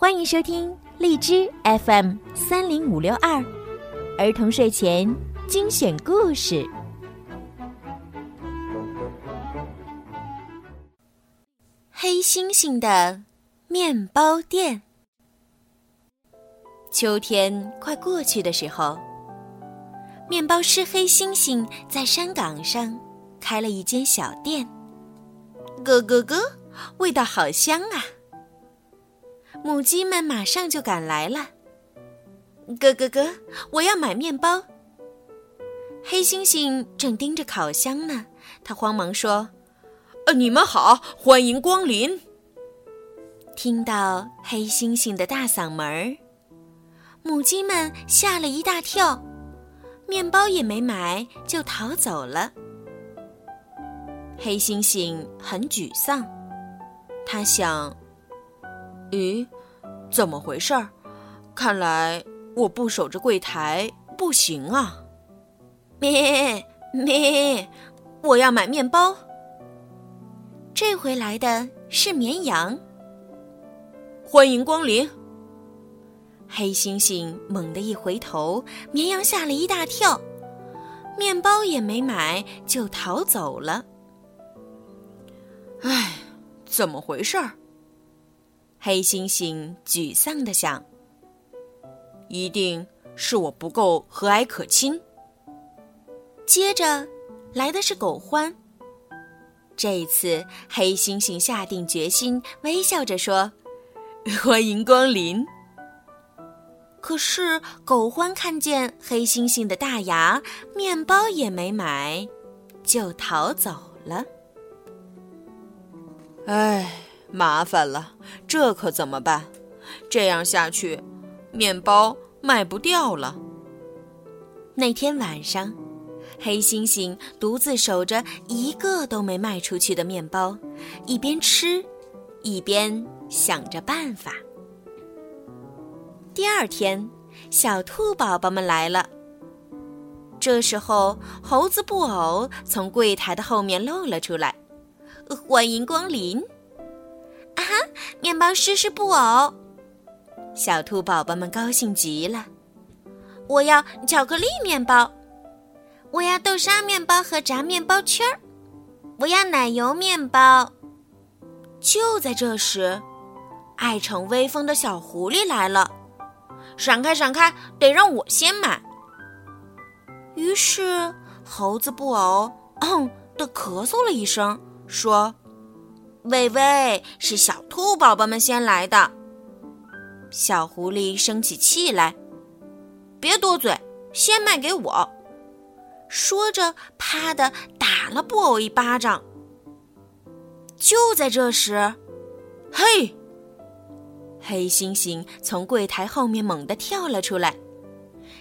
欢迎收听荔枝 FM 三零五六二儿童睡前精选故事。黑猩猩的面包店。秋天快过去的时候，面包师黑猩猩在山岗上开了一间小店。咯咯咯，味道好香啊！母鸡们马上就赶来了。咯咯咯，我要买面包。黑猩猩正盯着烤箱呢，他慌忙说：“呃，你们好，欢迎光临。”听到黑猩猩的大嗓门儿，母鸡们吓了一大跳，面包也没买就逃走了。黑猩猩很沮丧，他想。咦，怎么回事儿？看来我不守着柜台不行啊！咩咩，我要买面包。这回来的是绵羊。欢迎光临。黑猩猩猛地一回头，绵羊吓了一大跳，面包也没买就逃走了。唉，怎么回事儿？黑猩猩沮丧地想：“一定是我不够和蔼可亲。”接着来的是狗欢。这一次，黑猩猩下定决心，微笑着说：“欢迎光临。”可是狗欢看见黑猩猩的大牙，面包也没买，就逃走了。唉。麻烦了，这可怎么办？这样下去，面包卖不掉了。那天晚上，黑猩猩独自守着一个都没卖出去的面包，一边吃，一边想着办法。第二天，小兔宝宝们来了。这时候，猴子布偶从柜台的后面露了出来，欢迎光临。面包师是布偶，小兔宝宝们高兴极了。我要巧克力面包，我要豆沙面包和炸面包圈儿，我要奶油面包。就在这时，爱逞威风的小狐狸来了，闪开，闪开，得让我先买。于是，猴子布偶“嗯”的咳嗽了一声，说。喂喂，是小兔宝宝们先来的。小狐狸生起气来，别多嘴，先卖给我。说着，啪的打了布偶一巴掌。就在这时，嘿，黑猩猩从柜台后面猛地跳了出来。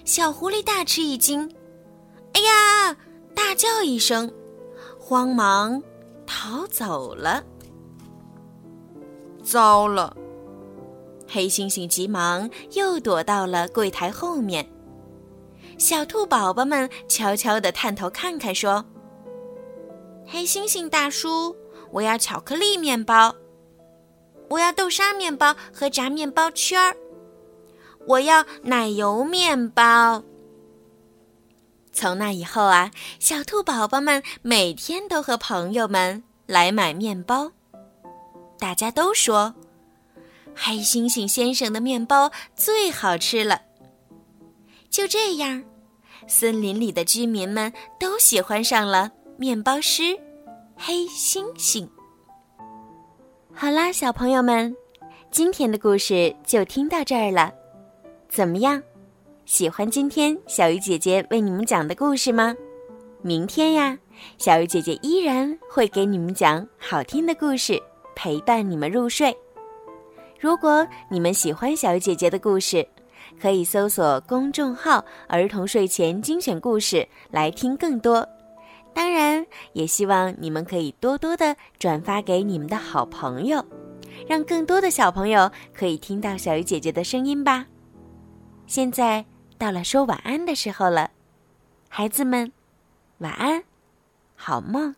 小狐狸大吃一惊，哎呀，大叫一声，慌忙逃走了。糟了！黑猩猩急忙又躲到了柜台后面。小兔宝宝们悄悄地探头看看，说：“黑猩猩大叔，我要巧克力面包，我要豆沙面包和炸面包圈儿，我要奶油面包。”从那以后啊，小兔宝宝们每天都和朋友们来买面包。大家都说，黑猩猩先生的面包最好吃了。就这样，森林里的居民们都喜欢上了面包师黑猩猩。好啦，小朋友们，今天的故事就听到这儿了。怎么样，喜欢今天小鱼姐姐为你们讲的故事吗？明天呀，小鱼姐姐依然会给你们讲好听的故事。陪伴你们入睡。如果你们喜欢小鱼姐姐的故事，可以搜索公众号“儿童睡前精选故事”来听更多。当然，也希望你们可以多多的转发给你们的好朋友，让更多的小朋友可以听到小鱼姐姐的声音吧。现在到了说晚安的时候了，孩子们，晚安，好梦。